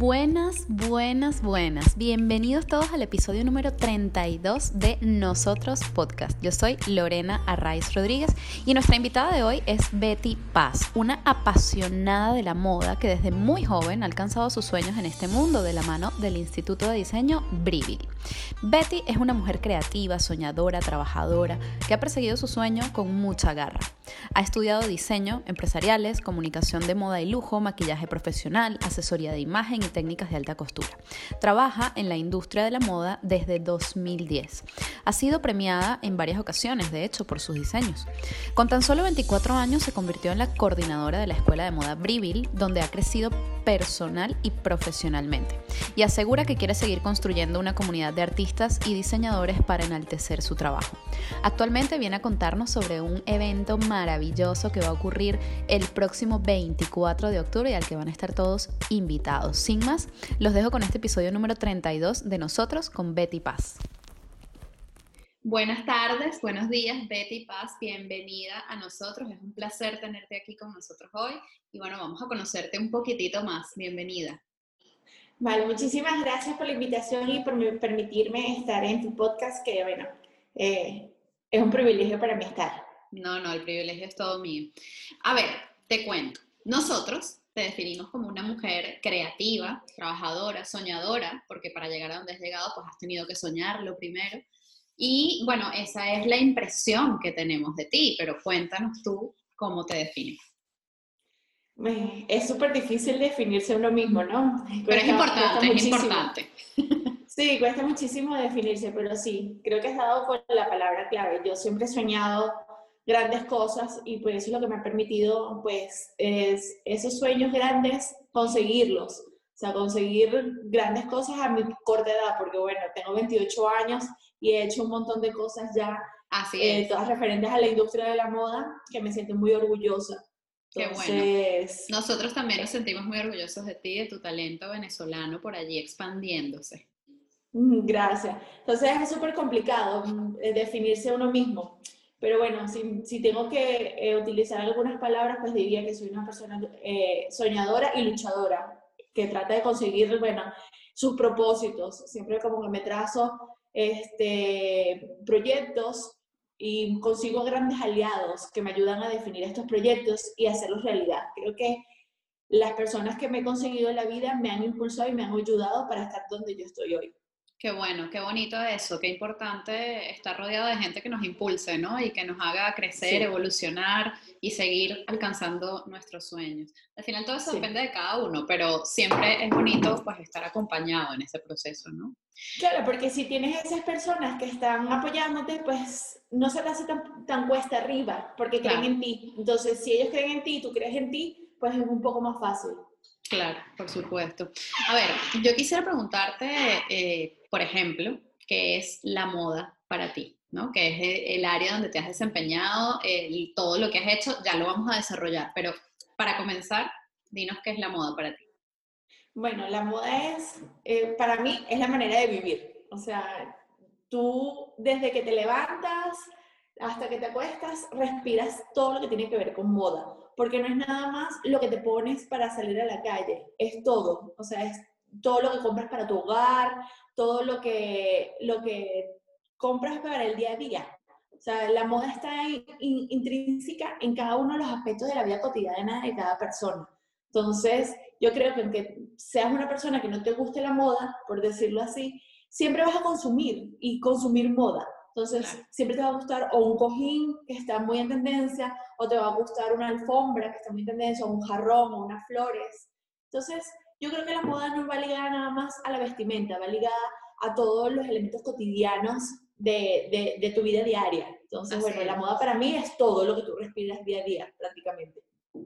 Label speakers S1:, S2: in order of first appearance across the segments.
S1: Buenas, buenas, buenas. Bienvenidos todos al episodio número 32 de Nosotros Podcast. Yo soy Lorena Arraiz Rodríguez y nuestra invitada de hoy es Betty Paz, una apasionada de la moda que desde muy joven ha alcanzado sus sueños en este mundo de la mano del Instituto de Diseño Brividi. Betty es una mujer creativa, soñadora, trabajadora, que ha perseguido su sueño con mucha garra. Ha estudiado diseño, empresariales, comunicación de moda y lujo, maquillaje profesional, asesoría de imagen y técnicas de alta costura. Trabaja en la industria de la moda desde 2010. Ha sido premiada en varias ocasiones, de hecho, por sus diseños. Con tan solo 24 años se convirtió en la coordinadora de la escuela de moda Briville, donde ha crecido personal y profesionalmente. Y asegura que quiere seguir construyendo una comunidad de artistas y diseñadores para enaltecer su trabajo. Actualmente viene a contarnos sobre un evento maravilloso que va a ocurrir el próximo 24 de octubre y al que van a estar todos invitados. Sin más, los dejo con este episodio número 32 de Nosotros con Betty Paz. Buenas tardes, buenos días, Betty Paz, bienvenida a nosotros. Es un placer tenerte aquí con nosotros hoy y bueno, vamos a conocerte un poquitito más. Bienvenida.
S2: Vale, muchísimas gracias por la invitación y por permitirme estar en tu podcast, que bueno, eh, es un privilegio para mí estar.
S1: No, no, el privilegio es todo mío. A ver, te cuento. Nosotros te definimos como una mujer creativa, trabajadora, soñadora, porque para llegar a donde has llegado, pues has tenido que soñarlo primero. Y bueno, esa es la impresión que tenemos de ti, pero cuéntanos tú cómo te defines.
S2: Es súper difícil definirse uno mismo, ¿no?
S1: Pero es importante, es importante.
S2: Sí, cuesta muchísimo definirse, pero sí, creo que has dado con la palabra clave. Yo siempre he soñado grandes cosas y pues eso es lo que me ha permitido, pues, es esos sueños grandes, conseguirlos. O sea, conseguir grandes cosas a mi corta edad, porque bueno, tengo 28 años y he hecho un montón de cosas ya,
S1: Así eh,
S2: todas referentes a la industria de la moda, que me siento muy orgullosa.
S1: Qué bueno. Nosotros también nos sentimos muy orgullosos de ti, de tu talento venezolano por allí expandiéndose.
S2: Mm, gracias. Entonces es súper complicado mm, eh, definirse uno mismo. Pero bueno, si, si tengo que eh, utilizar algunas palabras, pues diría que soy una persona eh, soñadora y luchadora, que trata de conseguir, bueno, sus propósitos. Siempre como que me trazo este, proyectos y consigo grandes aliados que me ayudan a definir estos proyectos y hacerlos realidad. Creo que las personas que me he conseguido en la vida me han impulsado y me han ayudado para estar donde yo estoy hoy.
S1: Qué bueno, qué bonito eso, qué importante estar rodeado de gente que nos impulse, ¿no? Y que nos haga crecer, evolucionar y seguir alcanzando nuestros sueños. Al final todo eso depende de cada uno, pero siempre es bonito pues estar acompañado en ese proceso, ¿no?
S2: Claro, porque si tienes esas personas que están apoyándote, pues no se te hace tan, cuesta arriba, porque creen en ti. Entonces, si ellos creen en ti y tú crees en ti, pues es un poco más fácil.
S1: Claro, por supuesto. A ver, yo quisiera preguntarte, eh, por ejemplo, ¿qué es la moda para ti? ¿no? Que es el área donde te has desempeñado, todo lo que has hecho, ya lo vamos a desarrollar. Pero para comenzar, dinos qué es la moda para ti.
S2: Bueno, la moda es, eh, para mí, es la manera de vivir. O sea, tú desde que te levantas hasta que te acuestas, respiras todo lo que tiene que ver con moda porque no es nada más lo que te pones para salir a la calle, es todo, o sea, es todo lo que compras para tu hogar, todo lo que, lo que compras para el día a día. O sea, la moda está intrínseca en cada uno de los aspectos de la vida cotidiana de cada persona. Entonces, yo creo que aunque seas una persona que no te guste la moda, por decirlo así, siempre vas a consumir y consumir moda. Entonces, siempre te va a gustar o un cojín que está muy en tendencia, o te va a gustar una alfombra que está muy en tendencia, o un jarrón, o unas flores. Entonces, yo creo que la moda no va ligada nada más a la vestimenta, va ligada a todos los elementos cotidianos de, de, tu vida diaria. Entonces, bueno, la moda para mí es todo lo que tú respiras día a día, prácticamente.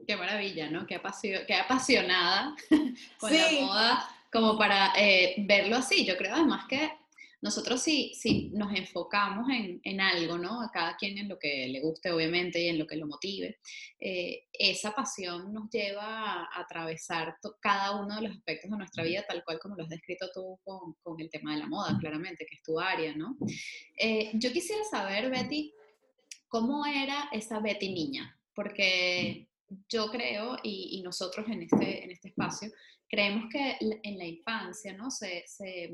S1: Qué maravilla, ¿no? Qué, qué apasionada con la moda, como para eh, verlo así. Yo creo además que nosotros sí, sí nos enfocamos en, en, algo, ¿no? A cada quien en lo que le guste, obviamente, y en lo que lo motive, eh, esa pasión nos lleva a, atravesar cada uno de los aspectos de nuestra vida, tal cual como lo has descrito tú con, con el tema de la moda, claramente, que es tu área, ¿no? Eh, yo quisiera saber, Betty, ¿cómo era esa Betty niña? Porque yo creo, y, nosotros en este, en este espacio, creemos que en la infancia, ¿no? Se, se,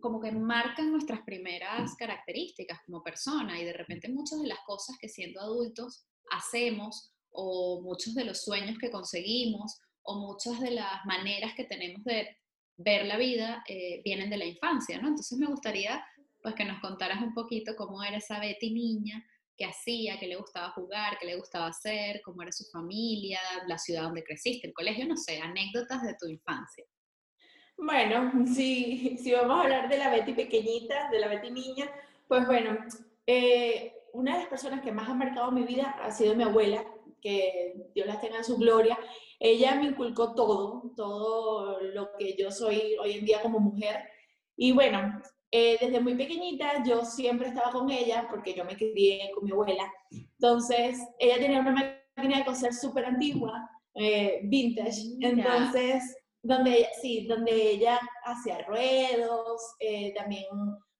S1: como que marcan nuestras primeras características como persona y de repente muchas de las cosas que siendo adultos hacemos o muchos de los sueños que conseguimos o muchas de las maneras que tenemos de ver la vida eh, vienen de la infancia, ¿no? Entonces me gustaría pues que nos contaras un poquito cómo era esa Betty niña, qué hacía, qué le gustaba jugar, qué le gustaba hacer, cómo era su familia, la ciudad donde creciste, el colegio, no sé, anécdotas de tu infancia.
S2: Bueno, si, si vamos a hablar de la Betty pequeñita, de la Betty niña, pues bueno, eh, una de las personas que más ha marcado mi vida ha sido mi abuela, que Dios la tenga en su gloria. Ella me inculcó todo, todo lo que yo soy hoy en día como mujer. Y bueno, eh, desde muy pequeñita yo siempre estaba con ella porque yo me crié con mi abuela. Entonces, ella tenía una máquina de coser súper antigua, eh, vintage. Entonces, donde, sí, donde ella hacía ruedos, eh, también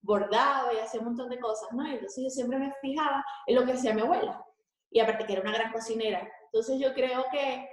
S2: bordaba y hacía un montón de cosas, ¿no? Entonces yo siempre me fijaba en lo que hacía mi abuela. Y aparte que era una gran cocinera. Entonces yo creo que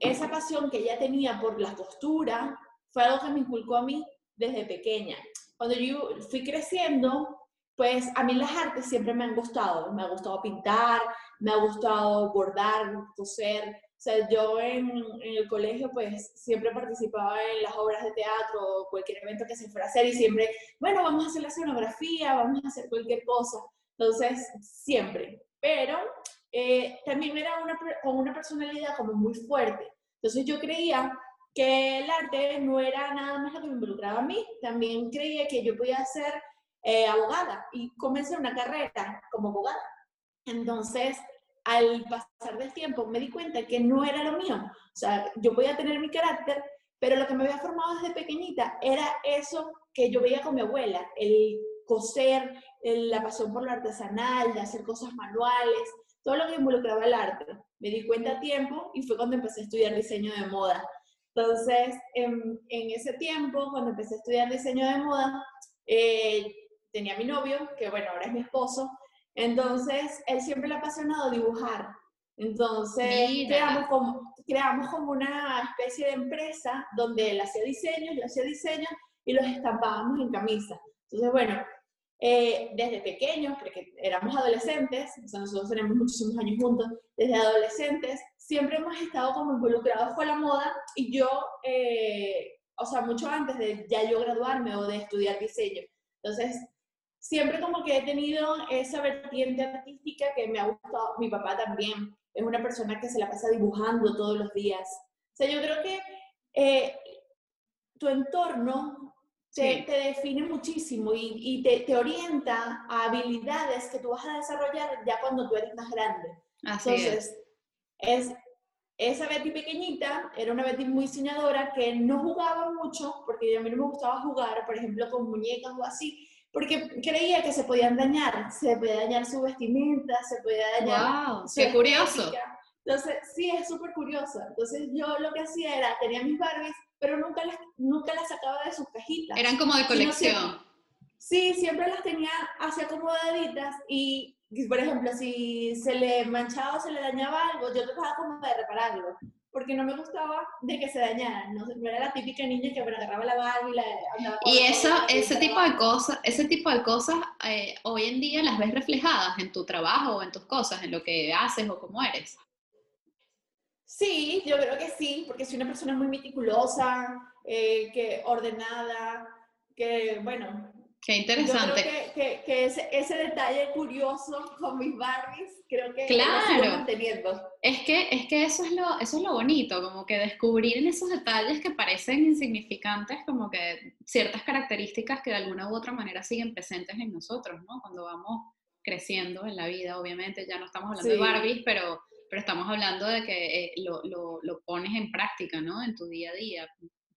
S2: esa pasión que ella tenía por la costura fue algo que me inculcó a mí desde pequeña. Cuando yo fui creciendo, pues a mí las artes siempre me han gustado. Me ha gustado pintar, me ha gustado bordar, coser. O sea, yo en, en, el colegio pues siempre participaba en las obras de teatro o cualquier evento que se fuera a hacer y siempre, bueno, vamos a hacer la escenografía, vamos a hacer cualquier cosa. Entonces, siempre. Pero eh, también era una, con una personalidad como muy fuerte. Entonces yo creía que el arte no era nada más lo que me involucraba a mí, también creía que yo podía ser eh, abogada y comencé una carrera como abogada. Entonces, al pasar del tiempo me di cuenta que no era lo mío. O sea, yo podía tener mi carácter, pero lo que me había formado desde pequeñita era eso que yo veía con mi abuela, el coser, la pasión por lo artesanal, hacer cosas manuales, todo lo que involucraba el arte. Me di cuenta a tiempo y fue cuando empecé a estudiar diseño de moda. Entonces, en, ese tiempo, cuando empecé a estudiar diseño de moda, eh, tenía mi novio, que bueno, ahora es mi esposo, entonces él siempre le ha apasionado dibujar. Entonces, creamos como, creamos como una especie de empresa donde él hacía diseños, yo hacía diseños y los estampábamos en camisa. Entonces, bueno, eh, desde pequeños, porque éramos adolescentes, o sea, nosotros tenemos muchísimos años juntos, desde adolescentes, siempre hemos estado como involucrados con la moda y yo, eh, o sea, mucho antes de ya yo graduarme o de estudiar diseño. Entonces, siempre como que he tenido esa vertiente artística que me ha gustado, mi papá también, es una persona que se la pasa dibujando todos los días. O sea, yo creo que eh, tu entorno te, define muchísimo y, te, te, orienta a habilidades que tú vas a desarrollar ya cuando tú eres más grande. Entonces, es. esa Betty pequeñita era una Betty muy soñadora que no jugaba mucho, porque a mí no me gustaba jugar, por ejemplo, con muñecas o así, porque creía que se podían dañar, se podía dañar su vestimenta, se podía dañar.
S1: ¡Wow! ¡Qué curioso!
S2: Entonces, sí, es súper curioso. Entonces, yo lo que hacía era, tenía mis Barbies pero nunca las, nunca las sacaba de sus cajitas.
S1: Eran como de colección.
S2: sí, siempre las tenía así acomodaditas y, por ejemplo, si se le manchaba o se le dañaba algo, yo trataba como de repararlo, porque no me gustaba de que se dañaran, no, era la típica niña que agarraba la Barbie y la andaba
S1: Y eso, ese tipo de cosas, ese tipo de cosas eh, hoy en día las ves reflejadas en tu trabajo o en tus cosas, en lo que haces o cómo eres.
S2: Sí, yo creo que sí, porque soy una persona muy meticulosa, eh, que ordenada, que bueno.
S1: Qué interesante.
S2: Yo creo que, ese, detalle curioso con mis Barbies, creo que
S1: claro. Es que, es que eso, es lo, eso es lo bonito, como que descubrir en esos detalles que parecen insignificantes, como que ciertas características que de alguna u otra manera siguen presentes en nosotros, ¿no? Cuando vamos creciendo en la vida, obviamente, ya no estamos hablando de Barbies, pero pero estamos hablando de que eh, lo, lo, lo, pones en práctica, ¿no? En tu día a día,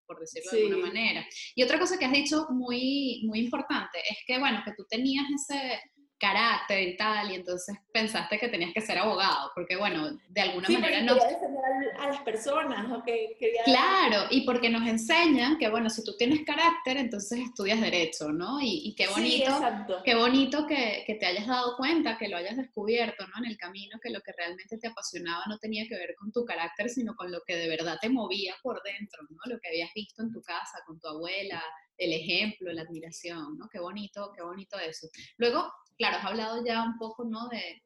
S1: por decirlo de alguna manera. Y otra cosa que has dicho muy, muy importante es que, bueno, que tú tenías ese, carácter y tal, y entonces pensaste que tenías que ser abogado, porque bueno, de alguna
S2: sí,
S1: manera
S2: no... defender a las personas, ¿no? Que quería...
S1: Claro, y porque nos enseñan que bueno, si tú tienes carácter, entonces estudias derecho, ¿no? Y, y qué bonito,
S2: sí,
S1: qué bonito que, que, te hayas dado cuenta, que lo hayas descubierto, ¿no? En el camino, que lo que realmente te apasionaba no tenía que ver con tu carácter, sino con lo que de verdad te movía por dentro, ¿no? Lo que habías visto en tu casa, con tu abuela, el ejemplo, la admiración, ¿no? Qué bonito, qué bonito eso. Luego, claro, has hablado ya un poco, ¿no? De,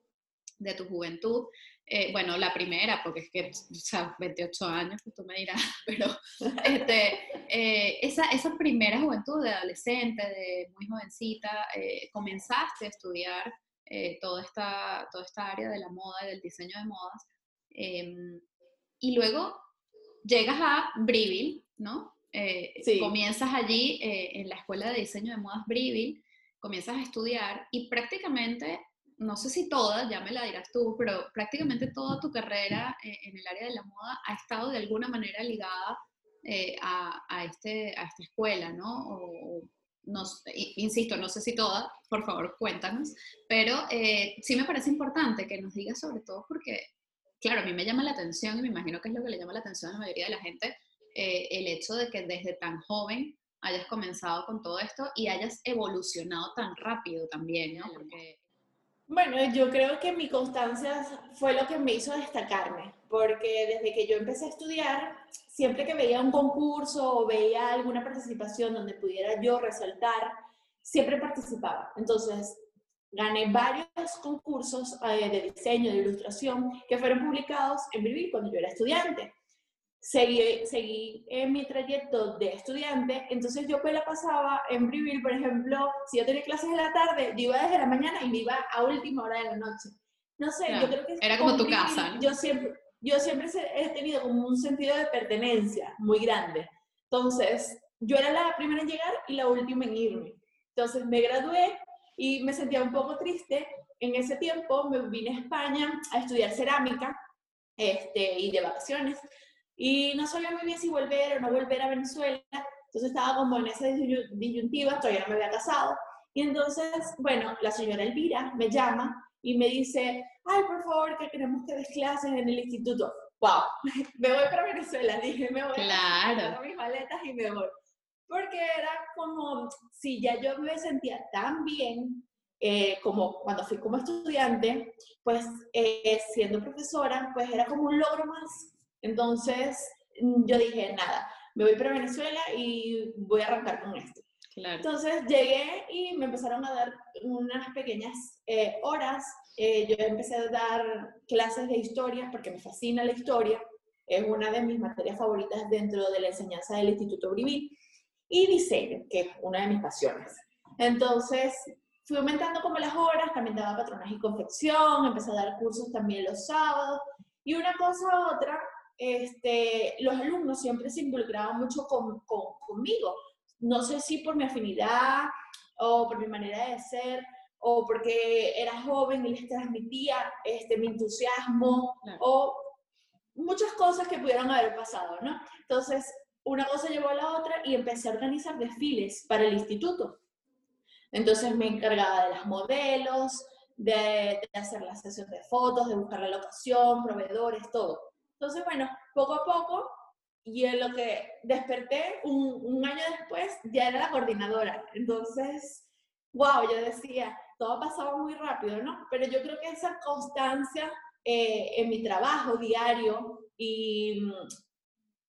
S1: de tu juventud. Eh, bueno, la primera, porque es que, o sea, 28 años, pues tú me dirás, pero este, eh, esa, esa primera juventud de adolescente, de muy jovencita, eh, comenzaste a estudiar toda, esta, toda esta área de la moda y del diseño de modas, em, y luego llegas a Briville, ¿no?
S2: Sí.
S1: Comienzas allí en la escuela de diseño de modas Briville, comienzas a estudiar y prácticamente no sé si toda, ya me la dirás tú, pero prácticamente toda tu carrera eh, en el área de la moda ha estado de alguna manera ligada eh, a, este, a esta escuela, ¿no? O, no insisto, no sé si toda, por favor cuéntanos, pero eh, sí me parece importante que nos digas sobre todo porque, claro, a mí me llama la atención y me imagino que es lo que le llama la atención a la mayoría de la gente, el hecho de que desde tan joven hayas comenzado con todo esto y hayas evolucionado tan rápido también, ¿no? Porque
S2: bueno, yo creo que mi constancia fue lo que me hizo destacarme, porque desde que yo empecé a estudiar, siempre que veía un concurso o veía alguna participación donde pudiera yo resaltar, siempre participaba. Entonces, gané varios concursos eh, de diseño, de ilustración, que fueron publicados en Vivir cuando yo era estudiante seguí, seguí en mi trayecto de estudiante, entonces yo pues la pasaba en Briville, por ejemplo, si yo tenía clases en la tarde, yo iba desde la mañana y me iba a última hora de la noche. No sé, yo creo que...
S1: Era como tu casa.
S2: Yo siempre, yo siempre he tenido como un sentido de pertenencia muy grande. Entonces, yo era la primera en llegar y la última en irme. Entonces me gradué y me sentía un poco triste. En ese tiempo me vine a España a estudiar cerámica este, y de vacaciones. Y no sabía muy bien si volver o no volver a Venezuela. Entonces estaba como en esa disyuntiva, todavía no me había casado. Y entonces, bueno, la señora Elvira me llama y me dice, ay, por favor, que queremos que des clases en el instituto. ¡Wow! Me voy para Venezuela, dije, me voy
S1: claro.
S2: mis maletas y me voy. Porque era como, si ya yo me sentía tan bien eh, como cuando fui como estudiante, pues eh, siendo profesora, pues era como un logro más entonces mm, yo dije, nada, me voy para Venezuela y voy a arrancar con esto. Entonces llegué y me empezaron a dar unas pequeñas eh, horas. Eh, yo empecé a dar clases de historia porque me fascina la historia. Es una de mis materias favoritas dentro de la enseñanza del Instituto Brivil. Y diseño, que es una de mis pasiones. Entonces fui aumentando como las horas, también daba patronaje y confección, empecé a dar cursos también los sábados. Y una cosa a otra, este, los alumnos siempre se involucraban mucho con, conmigo. No sé si por mi afinidad o por mi manera de ser o porque era joven y les transmitía este, mi entusiasmo o muchas cosas que pudieron haber pasado, ¿no? Entonces, una cosa llevó a la otra y empecé a organizar desfiles para el instituto. Entonces me encargaba de las modelos, de, de hacer la sesión de fotos, de buscar la locación, proveedores, todo. Entonces, bueno, poco a poco, y en lo que desperté un, un año después, ya era la coordinadora. Entonces, wow, yo decía, todo pasaba muy rápido, ¿no? Pero yo creo que esa constancia eh, en mi trabajo diario y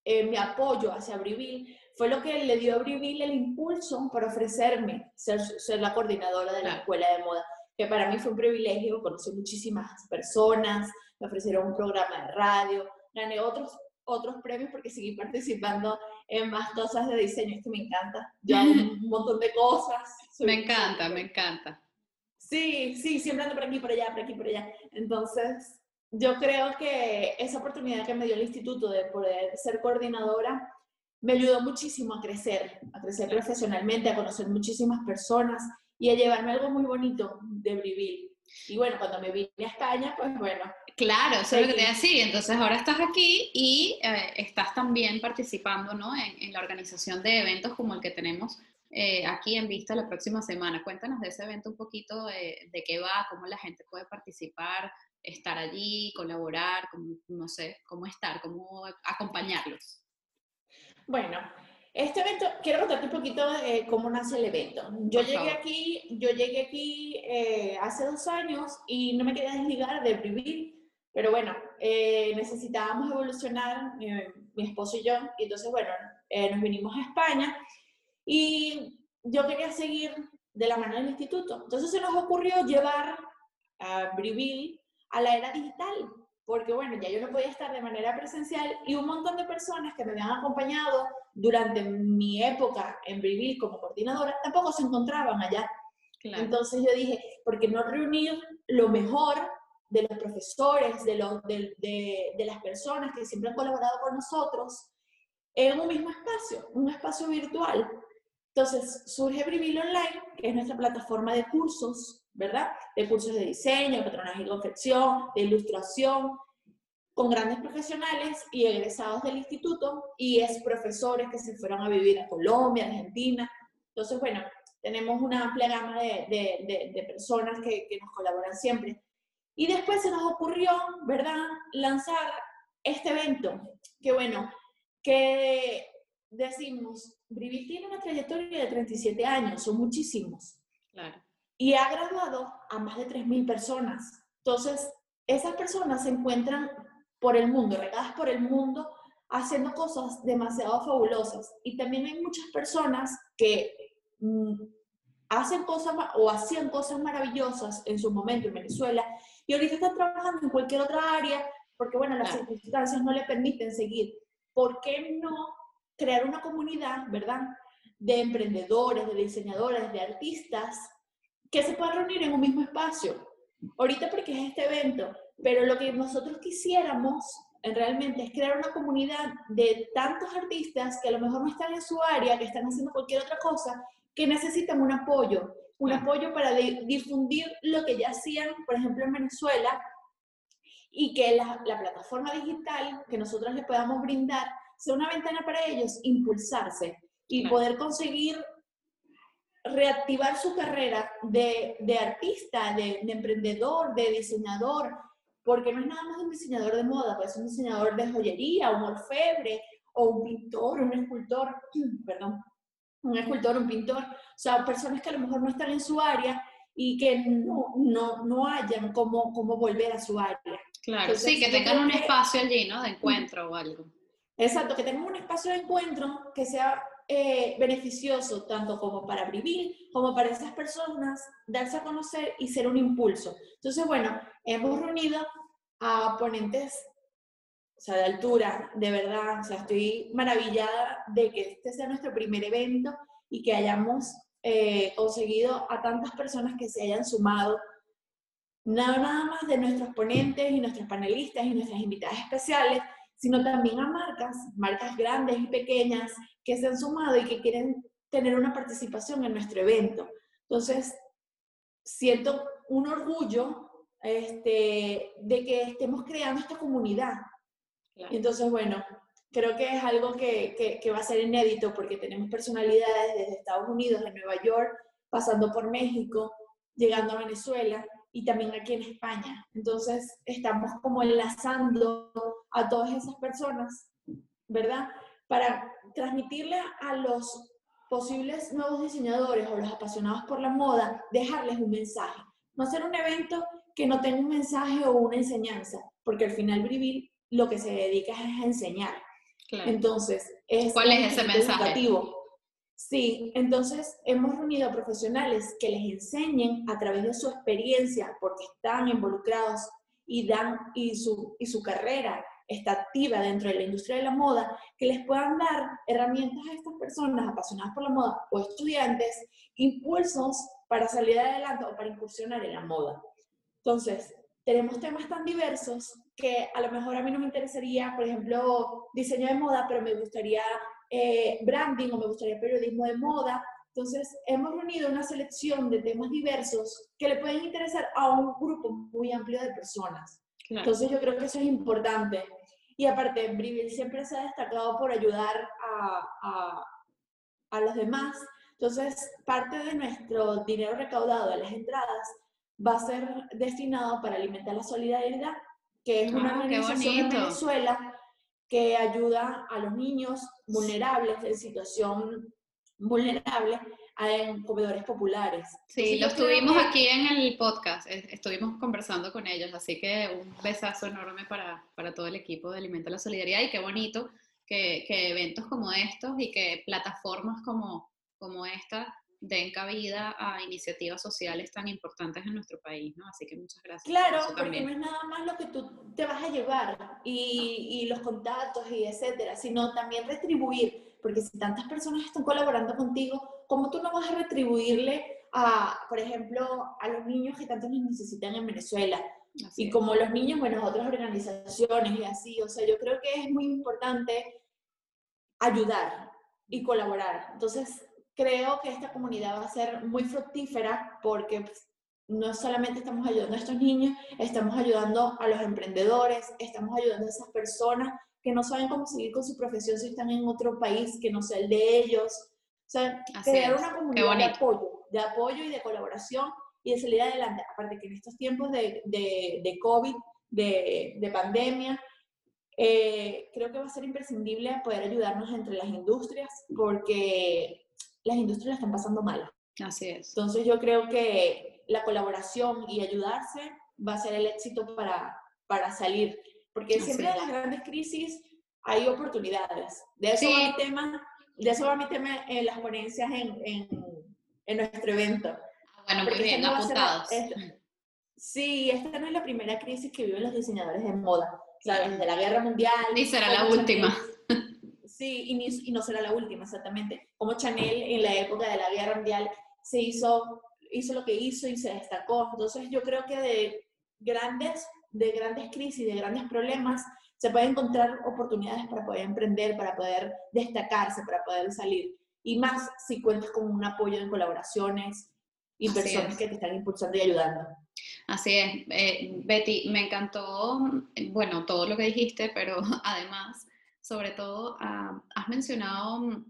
S2: eh, mi apoyo hacia Brivil fue lo que le dio a Brivil el impulso para ofrecerme ser, ser la coordinadora de la escuela de moda, que para mí fue un privilegio, conocí muchísimas personas, me ofrecieron un programa de radio, gané otros, otros premios porque seguí participando en más cosas de diseño, esto me encanta, ya un montón de cosas.
S1: me encanta, me encanta.
S2: Sí, sí, siempre ando por aquí, por allá, por aquí, por allá. Entonces, yo creo que esa oportunidad que me dio el instituto de poder ser coordinadora me ayudó muchísimo a crecer, a crecer profesionalmente, a conocer muchísimas personas y a llevarme algo muy bonito de vivir. Y bueno, cuando me vine a España, pues bueno,
S1: Claro, eso es lo que te decía. Entonces ahora estás aquí y eh, estás también participando ¿no? en, la organización de eventos como el que tenemos eh, aquí en Vista la próxima semana. Cuéntanos de ese evento un poquito, de, de qué va, cómo la gente puede participar, estar allí, colaborar, no sé, cómo estar, cómo acompañarlos.
S2: Bueno, este evento, quiero contarte un poquito de cómo nace el evento. Yo llegué aquí, yo llegué aquí eh, hace dos años y no me quería desligar de vivir, pero bueno, eh, necesitábamos evolucionar, eh, mi esposo y yo, y entonces, bueno, nos vinimos a España y yo quería seguir de la mano del instituto. Entonces se nos ocurrió llevar a Brivil a la era digital, porque bueno, ya yo no podía estar de manera presencial y un montón de personas que me habían acompañado durante mi época en Brivil como coordinadora tampoco se encontraban allá. Entonces yo dije, ¿por qué no reunir lo mejor de los profesores, de, los, de, de, de las personas que siempre han colaborado con nosotros en un mismo espacio, un espacio virtual? Entonces surge Brivil Online, que es nuestra plataforma de cursos ¿verdad? De cursos de diseño, patronaje y confección, de ilustración, con grandes profesionales y egresados del instituto y es profesores que se fueron a vivir a Colombia, Argentina. Entonces, bueno, tenemos una amplia gama de, personas que, que nos colaboran siempre. Y después se nos ocurrió, ¿verdad?, lanzar este evento, que bueno, que decimos, Brivil tiene una trayectoria de 37 años, son muchísimos. Claro y ha graduado a más de 3.000 personas. Entonces, esas personas se encuentran por el mundo, regadas por el mundo, haciendo cosas demasiado fabulosas. Y también hay muchas personas que mm, hacen cosas o hacían cosas maravillosas en su momento en Venezuela y ahorita están trabajando en cualquier otra área porque, bueno, las circunstancias no le permiten seguir. ¿Por qué no crear una comunidad, verdad, de emprendedores, de diseñadores, de artistas que se puedan reunir en un mismo espacio. Ahorita porque es este evento, pero lo que nosotros quisiéramos realmente es crear una comunidad de tantos artistas que a lo mejor no están en su área, que están haciendo cualquier otra cosa, que necesitan un apoyo, un apoyo para difundir lo que ya hacían, por ejemplo, en Venezuela, y que la, la plataforma digital que nosotros les podamos brindar sea una ventana para ellos impulsarse y poder conseguir reactivar su carrera de, de artista, de, de, emprendedor, de diseñador, porque no es nada más un diseñador de moda, pues es un diseñador de joyería, un orfebre, o un pintor, un escultor, perdón, un escultor, un pintor, o sea, personas que a lo mejor no están en su área y que no, no, no hayan cómo, cómo volver a su área.
S1: Claro, sí, que tengan un espacio allí, ¿no? De encuentro o algo.
S2: Exacto, que tengan un espacio de encuentro que sea eh, beneficioso tanto como para vivir, como para esas personas darse a conocer y ser un impulso. Entonces, bueno, hemos reunido a ponentes o sea, de altura, de verdad, o sea, estoy maravillada de que este sea nuestro primer evento y que hayamos eh, conseguido a tantas personas que se hayan sumado, nada, nada más de nuestros ponentes y nuestros panelistas y nuestras invitadas especiales, sino también a marcas, marcas grandes y pequeñas que se han sumado y que quieren tener una participación en nuestro evento. Entonces, siento un orgullo este, de que estemos creando esta comunidad. Entonces, bueno, creo que es algo que, que, que, va a ser inédito porque tenemos personalidades desde Estados Unidos, de Nueva York, pasando por México, llegando a Venezuela y también aquí en España. Entonces, estamos como enlazando a todas esas personas, ¿verdad? Para transmitirle a los posibles nuevos diseñadores o los apasionados por la moda, dejarles un mensaje. No hacer un evento que no tenga un mensaje o una enseñanza, porque al final Brivil lo que se dedica es a enseñar. Entonces, es
S1: ¿cuál es ese mensaje? Educativo.
S2: Sí, entonces hemos reunido a profesionales que les enseñen a través de su experiencia, porque están involucrados y dan y su, y su carrera está activa dentro de la industria de la moda, que les puedan dar herramientas a estas personas apasionadas por la moda o estudiantes, impulsos para salir adelante o para incursionar en la moda. Entonces, tenemos temas tan diversos que a lo mejor a mí no me interesaría, por ejemplo, diseño de moda, pero me gustaría eh, branding o me gustaría periodismo de moda. Entonces, hemos reunido una selección de temas diversos que le pueden interesar a un grupo muy amplio de personas. Entonces, yo creo que eso es importante. Y aparte, Brivil siempre se ha destacado por ayudar a, a, a los demás. Entonces, parte de nuestro dinero recaudado de las entradas va a ser destinado para alimentar la solidaridad, que es una
S1: qué
S2: organización en. Venezuela que ayuda a los niños vulnerables en situación vulnerable en comedores populares.
S1: Sí,
S2: Entonces,
S1: los tuvimos
S2: que-
S1: aquí en el podcast, es- estuvimos conversando con ellos, así que un besazo enorme para, para todo el equipo de Alimenta la Solidaridad y qué bonito que, que eventos como estos y que plataformas como, como esta den cabida a iniciativas sociales tan importantes en nuestro país, ¿no? Así que muchas gracias. por
S2: Claro,
S1: eso
S2: porque no es nada más lo que tú te vas a llevar y, y los contactos y etcétera, sino también retribuir, porque si tantas personas están colaborando contigo, ¿cómo tú no vas a retribuirle a, por ejemplo, a los niños que tanto nos necesitan en Venezuela?
S1: Así
S2: Y como los niños, bueno, otras organizaciones y así, o sea, yo creo que es muy importante ayudar y colaborar. Entonces, creo que esta comunidad va a ser muy fructífera porque pues, no solamente estamos ayudando a estos niños, estamos ayudando a los emprendedores, estamos ayudando a esas personas que no saben cómo seguir con su profesión si están en otro país que no sea el de ellos. O sea,
S1: Así
S2: crear
S1: es.
S2: una comunidad de apoyo, de apoyo y de colaboración y de salir adelante. Aparte que en estos tiempos de, de, de COVID, de, de pandemia, eh, creo que va a ser imprescindible poder ayudarnos entre las industrias porque las industrias la están pasando mal.
S1: Así es.
S2: Entonces yo creo que la colaboración y ayudarse va a ser el éxito para, para salir. Porque siempre
S1: es.
S2: en las grandes crisis hay oportunidades. De eso
S1: Sí.
S2: va mi tema, de eso va mi tema en las ponencias en, en, en nuestro evento.
S1: Bueno, muy
S2: Porque
S1: bien,
S2: esta no ser
S1: apuntados.
S2: esta- sí, esta no es la primera crisis que viven los diseñadores de moda. ¿sabes? Desde la guerra mundial.
S1: Ni será la última.
S2: Chanel- sí, y, ni- y no será la última, exactamente. Como Chanel en la época de la guerra mundial se hizo, hizo lo que hizo y se destacó. Entonces yo creo que de grandes, de grandes crisis, de grandes problemas, se pueden encontrar oportunidades para poder emprender, para poder destacarse, para poder salir. Y más si cuentas con un apoyo en colaboraciones y personas
S1: es.
S2: que te están impulsando y ayudando.
S1: Así es, eh, Betty, me encantó, bueno, todo lo que dijiste, pero además, sobre todo, ah, has mencionado mm,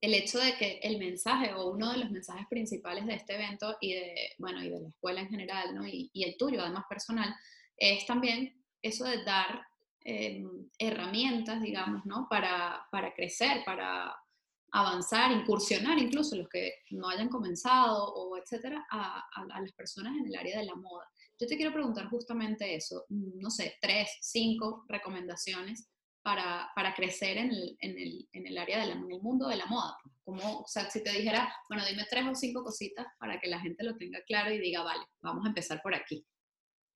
S1: el hecho de que el mensaje o uno de los mensajes principales de este evento y de, bueno, y de la escuela en general, ¿no? Y, y el tuyo, además personal, es también eso de dar eh, herramientas, digamos, ¿no? Para, para crecer, para avanzar, incursionar incluso los que no hayan comenzado o etcétera, a, a- las personas en el área de la moda. Yo te quiero preguntar justamente eso, mm, no sé, tres, cinco recomendaciones para, para crecer en el, en, el, en el área, de la- en el mundo de la moda. Como, o sea, si te dijera, bueno, dime tres o cinco cositas para que la gente lo tenga claro y diga, vale, vamos a empezar por aquí.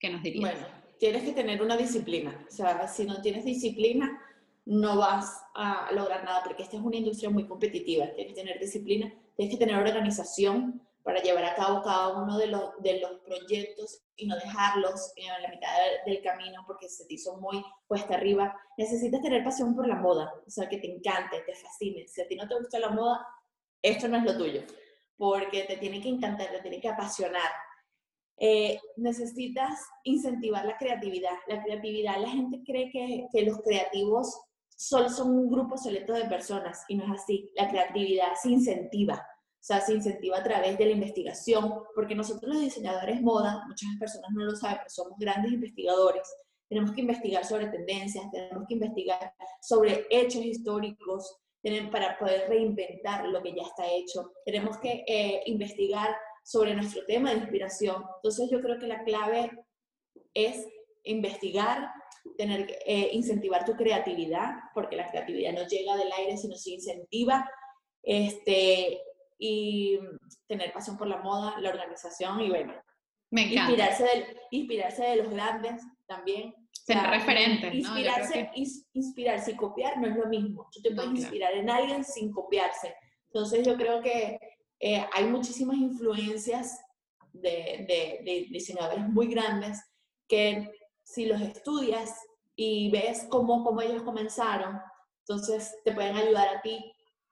S1: ¿Qué nos dirías?
S2: Bueno, tienes que tener una disciplina. O sea, si no tienes disciplina, no vas a lograr nada, porque esta es una industria muy competitiva. Tienes que tener disciplina, tienes que tener organización para llevar a cabo cada uno de los, de los proyectos y no dejarlos en la mitad del camino porque se te hizo muy cuesta arriba. Necesitas tener pasión por la moda, o sea, que te encante, te fascine. Si a ti no te gusta la moda, esto no es lo tuyo, porque te tiene que encantar, te tiene que apasionar. Eh, necesitas incentivar la creatividad. La creatividad, la gente cree que, que los creativos solo son un grupo selecto de personas y no es así. La creatividad se incentiva, o sea, se incentiva a través de la investigación, porque nosotros los diseñadores moda, muchas personas no lo saben, pero somos grandes investigadores. Tenemos que investigar sobre tendencias, tenemos que investigar sobre hechos históricos, para poder reinventar lo que ya está hecho. Tenemos que eh, investigar sobre nuestro tema de inspiración. Entonces yo creo que la clave es investigar, tener, eh, incentivar tu creatividad, porque la creatividad no llega del aire, sino se incentiva, este, y tener pasión por la moda, la organización y bueno,
S1: Me encanta.
S2: inspirarse, del, inspirarse de los grandes también.
S1: Ser
S2: O sea,
S1: referentes, ¿no?
S2: Inspirarse,
S1: que-
S2: ins- inspirarse y copiar no es lo mismo. Tú te
S1: No,
S2: puedes
S1: claro.
S2: inspirar en alguien sin copiarse. Entonces yo creo que eh, hay muchísimas influencias de, de- de diseñadores muy grandes que si los estudias y ves cómo, cómo ellos comenzaron, entonces te pueden ayudar a ti,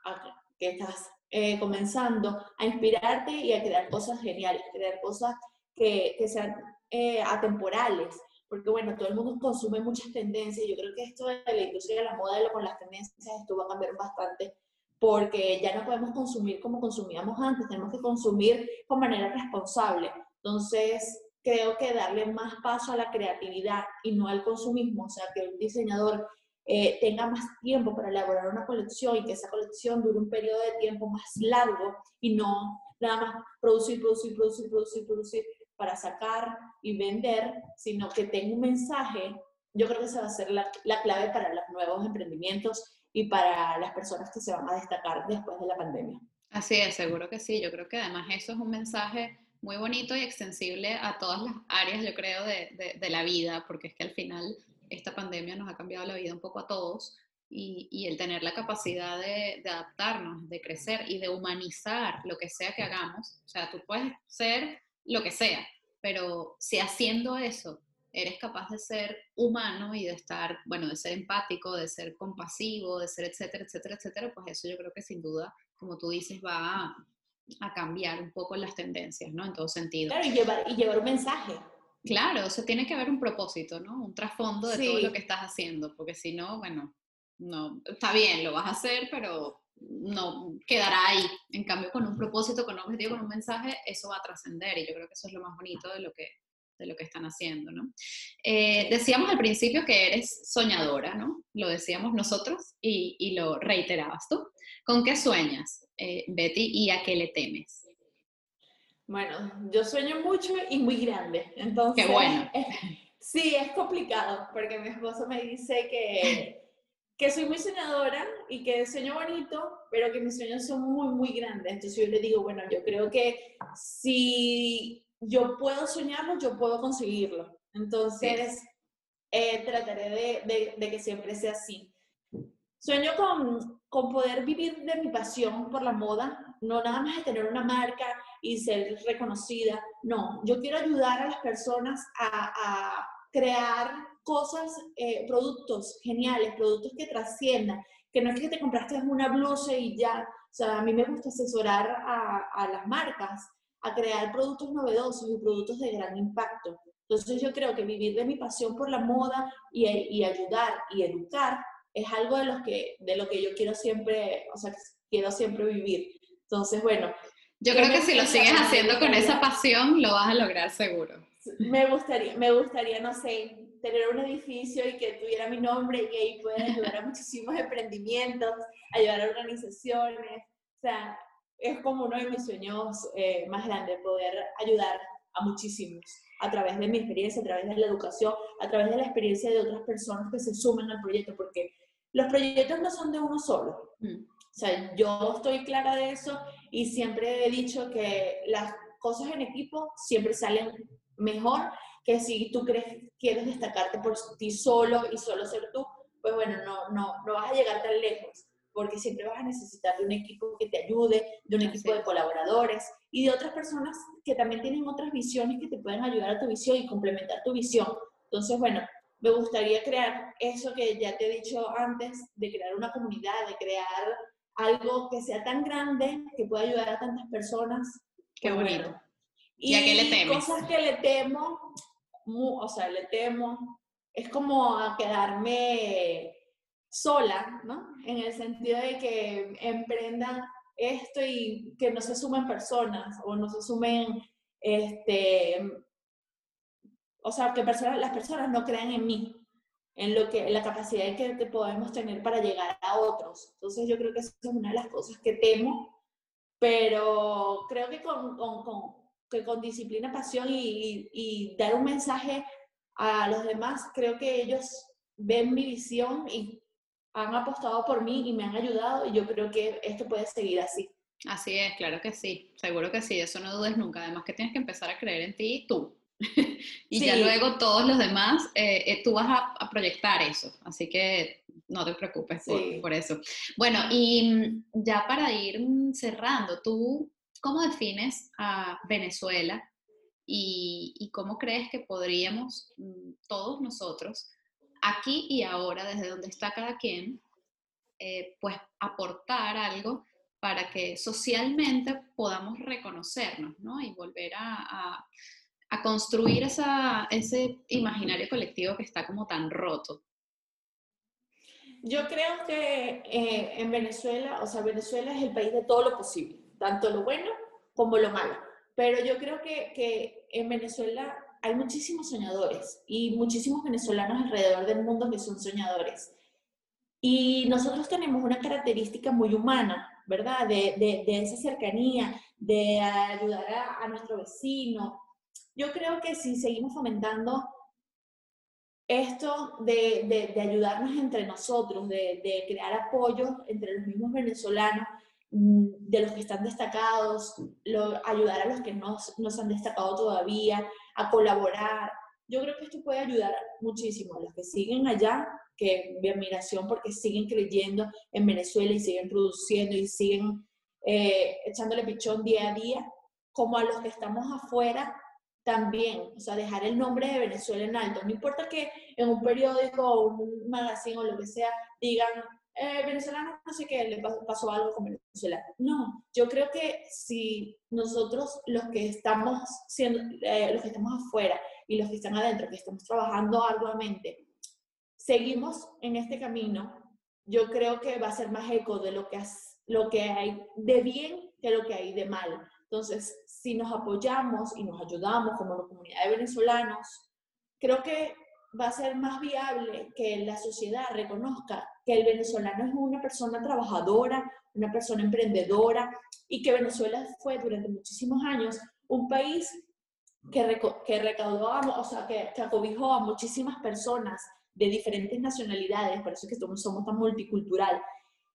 S2: a que estás eh, comenzando, a inspirarte y a crear cosas geniales, crear cosas que, que sean eh, atemporales. Porque bueno, todo el mundo consume muchas tendencias. Yo creo que esto de la industria de la moda con las tendencias, esto va a cambiar bastante. Porque ya no podemos consumir como consumíamos antes, tenemos que consumir con manera responsable. Entonces, creo que darle más paso a la creatividad y no al consumismo, o sea, que un diseñador eh, tenga más tiempo para elaborar una colección y que esa colección dure un periodo de tiempo más largo y no nada más producir, producir, producir, producir, producir para sacar y vender, sino que tenga un mensaje, yo creo que esa va a ser la, la clave para los nuevos emprendimientos y para las personas que se van a destacar después de la pandemia.
S1: Así es, seguro que sí. Yo creo que además eso es un mensaje muy bonito y extensible a todas las áreas, yo creo, de, de, la vida, porque es que al final esta pandemia nos ha cambiado la vida un poco a todos y, y el tener la capacidad de, de, adaptarnos, de crecer y de humanizar lo que sea que hagamos. O sea, tú puedes ser lo que sea, pero si haciendo eso eres capaz de ser humano y de estar, bueno, de ser empático, de ser compasivo, de ser etcétera, etcétera, etcétera, pues eso yo creo que sin duda, como tú dices, va a, a cambiar un poco las tendencias, ¿no? En todo sentido.
S2: Claro, y llevar, y llevar un mensaje.
S1: Claro, o sea, tiene que haber un propósito, ¿no? Un trasfondo de todo lo que estás haciendo, porque si no, bueno, no, está bien, lo vas a hacer, pero no quedará ahí. En cambio, con un propósito, con un objetivo, con un mensaje, eso va a trascender y yo creo que eso es lo más bonito de lo que, de lo que están haciendo, ¿no? Eh, decíamos al principio que eres soñadora, ¿no? Lo decíamos nosotros y, y lo reiterabas tú. ¿Con qué sueñas, eh, Betty, y a qué le temes?
S2: Bueno, yo sueño mucho y muy grande, entonces...
S1: Qué bueno.
S2: sí, es complicado, porque mi esposo me dice que, que soy muy soñadora y que sueño bonito, pero que mis sueños son muy, muy grandes. Entonces yo le digo, bueno, yo creo que si yo puedo soñarlo, yo puedo conseguirlo. Entonces, eh, trataré de, de, que siempre sea así. Sueño con, con, poder vivir de mi pasión por la moda, no nada más de tener una marca y ser reconocida, no, yo quiero ayudar a las personas a, a crear cosas, eh, productos geniales, productos que trasciendan, que no es que te compraste una blusa y ya, o sea, a mí me gusta asesorar a, a las marcas a crear productos novedosos y productos de gran impacto. Entonces yo creo que vivir de mi pasión por la moda y, y ayudar y educar es algo de, los que, de lo que yo quiero siempre, o sea, quiero siempre vivir. Entonces, bueno.
S1: Yo creo que si lo sigues haciendo con esa pasión, lo vas a lograr seguro.
S2: Me gustaría, me gustaría, no sé, tener un edificio y que tuviera mi nombre y ahí pueda ayudar a muchísimos emprendimientos, ayudar a organizaciones. O sea, es como uno de mis sueños eh, más grandes, poder ayudar a muchísimos a través de mi experiencia, a través de la educación, a través de la experiencia de otras personas que se sumen al proyecto, porque los proyectos no son de uno solo. Mm. O sea, yo estoy clara de eso y siempre he dicho que las cosas en equipo siempre salen mejor que si tú crees, quieres destacarte por ti solo y solo ser tú, pues bueno, no, no, no vas a llegar tan lejos porque siempre vas a necesitar de un equipo que te ayude, de un equipo de colaboradores y de otras personas que también tienen otras visiones que te pueden ayudar a tu visión y complementar tu visión. Entonces, bueno, me gustaría crear eso que ya te he dicho antes, de crear una comunidad, de crear algo que sea tan grande que pueda ayudar a tantas personas.
S1: Qué pues bonito.
S2: ¿Y, a qué le temes? Cosas que le temo, o sea, le temo, es como a quedarme sola, ¿no? En el sentido de que emprenda esto y que no se sumen personas o no se sumen, este, o sea, que personas, las personas no crean en mí, en lo que, en la capacidad que, que podemos tener para llegar a otros. Entonces yo creo que eso es una de las cosas que temo, pero creo que con, con, con que con disciplina, pasión y, y dar un mensaje a los demás, creo que ellos ven mi visión y han apostado por mí y me han ayudado y yo creo que esto puede seguir así.
S1: Así es, claro que sí, seguro que sí, eso no dudes nunca. Además que tienes que empezar a creer en ti tú. y ya luego todos los demás, eh, eh, tú vas a, proyectar eso. Así que no te preocupes por, por, eso. Bueno, y mm, ya para ir cerrando, ¿tú cómo defines a Venezuela y, y cómo crees que podríamos mm, todos nosotros aquí y ahora, desde donde está cada quien, eh, pues aportar algo para que socialmente podamos reconocernos, ¿no? Y volver a, a, construir esa, ese imaginario colectivo que está como tan roto.
S2: Yo creo que eh, en Venezuela, o sea, Venezuela es el país de todo lo posible, tanto lo bueno como lo malo. Pero yo creo que, que en Venezuela hay muchísimos soñadores y muchísimos venezolanos alrededor del mundo que son soñadores. Y nosotros tenemos una característica muy humana, ¿verdad? De, de, de esa cercanía, de ayudar a, a, nuestro vecino. Yo creo que si seguimos fomentando esto de, de, de ayudarnos entre nosotros, de, crear apoyo entre los mismos venezolanos, mm, de los que están destacados, lo, ayudar a los que no, no se han destacado todavía, a colaborar. Yo creo que esto puede ayudar muchísimo a los que siguen allá, que mi admiración porque siguen creyendo en Venezuela y siguen produciendo y siguen eh, echándole pichón día a día, como a los que estamos afuera también, o sea, dejar el nombre de Venezuela en alto. No importa que en un periódico o un magazine o lo que sea digan, eh, venezolano no sé qué, le pasó algo con Venezuela. No, yo creo que si nosotros los que estamos siendo, eh, los que estamos afuera y los que están adentro, que estamos trabajando arduamente, seguimos en este camino, yo creo que va a ser más eco de lo que, lo que hay de bien que lo que hay de mal. Entonces, si nos apoyamos y nos ayudamos como comunidad de venezolanos, creo que va a ser más viable que la sociedad reconozca que el venezolano es una persona trabajadora, una persona emprendedora y que Venezuela fue durante muchísimos años un país que, que recaudó, o sea, que, que acobijó a muchísimas personas de diferentes nacionalidades, por eso es que somos, somos tan multicultural,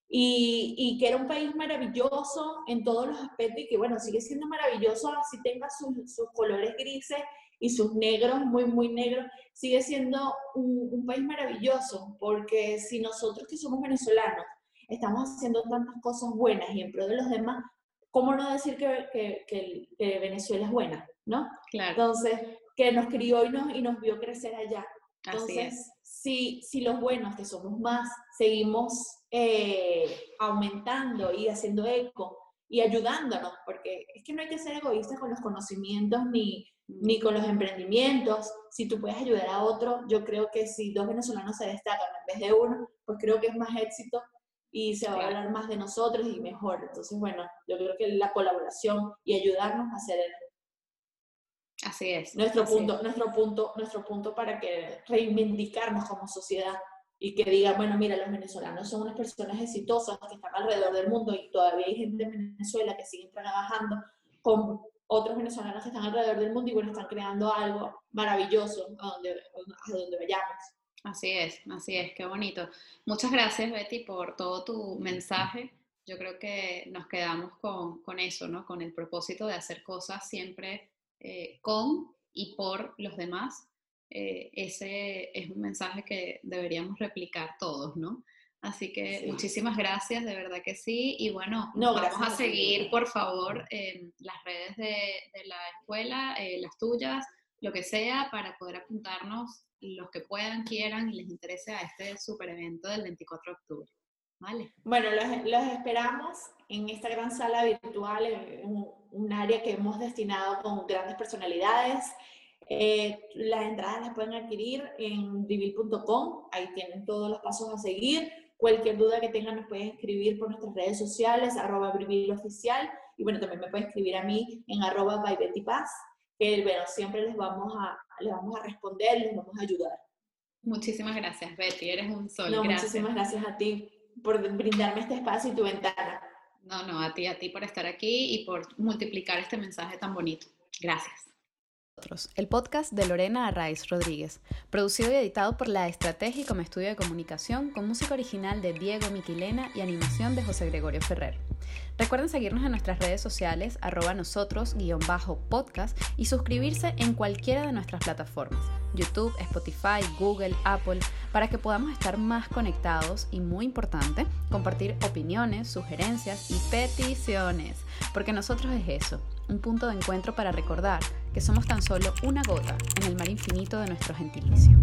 S2: y, y, que era un país maravilloso en todos los aspectos y que bueno, sigue siendo maravilloso así tenga sus, sus colores grises y sus negros, muy, muy negros, sigue siendo un, un, país maravilloso, porque si nosotros que somos venezolanos estamos haciendo tantas cosas buenas y en pro de los demás, ¿cómo no decir que, que, que, que Venezuela es buena? ¿No?
S1: Claro.
S2: Entonces, que nos crió y nos, y nos vio crecer allá. Entonces, si, si los buenos, que somos más, seguimos eh, aumentando y haciendo eco y ayudándonos, porque es que no hay que ser egoístas con los conocimientos ni, ni con los emprendimientos. Si tú puedes ayudar a otro, yo creo que si dos venezolanos se destacan en vez de uno, pues creo que es más éxito y se va a hablar más de nosotros y mejor. Entonces, bueno, yo creo que la colaboración y ayudarnos a hacer
S1: Así es.
S2: Nuestro
S1: así
S2: punto,
S1: es.
S2: nuestro punto, nuestro punto para que reivindicarnos como sociedad y que diga, bueno, mira, los venezolanos son unas personas exitosas que están alrededor del mundo y todavía hay gente en Venezuela que sigue trabajando con otros venezolanos que están alrededor del mundo y bueno, están creando algo maravilloso a donde, a donde vayamos.
S1: Así es, así es, qué bonito. Muchas gracias, Betty, por todo tu mensaje. Yo creo que nos quedamos con, con eso, ¿no? Con el propósito de hacer cosas siempre eh, con y por los demás. Eh, ese es un mensaje que deberíamos replicar todos, ¿no? Así que sí. muchísimas gracias, de verdad que sí. Y bueno,
S2: no,
S1: vamos a seguir, por favor, en las redes de, de la escuela, eh, las tuyas, lo que sea, para poder apuntarnos los que puedan, quieran y les interese a este super evento del 24 de octubre. ¿Vale?
S2: Bueno, los, los esperamos en esta gran sala virtual, en un, un área que hemos destinado con grandes personalidades. Eh, las entradas las pueden adquirir en vivil.com, ahí tienen todos los pasos a seguir. Cualquier duda que tengan nos pueden escribir por nuestras redes sociales, arroba oficial y bueno, también me pueden escribir a mí en arroba Paz, que bueno, siempre les vamos, a, les vamos a responder, les vamos a ayudar.
S1: Muchísimas gracias, Betty, eres un sol.
S2: No,
S1: gracias.
S2: muchísimas gracias a ti por brindarme este espacio y tu ventana.
S1: No, no, a ti, a ti por estar aquí y por multiplicar este mensaje tan bonito. Gracias. El podcast de Lorena Arraiz Rodríguez, producido y editado por La Estrategia como estudio de comunicación, con música original de Diego Miquilena y animación de José Gregorio Ferrer. Recuerden seguirnos en nuestras redes sociales, arroba nosotros, guion bajo podcast, y suscribirse en cualquiera de nuestras plataformas, YouTube, Spotify, Google, Apple, para que podamos estar más conectados y, muy importante, compartir opiniones, sugerencias y peticiones, porque nosotros es eso, un punto de encuentro para recordar que somos tan solo una gota en el mar infinito de nuestro gentilicio.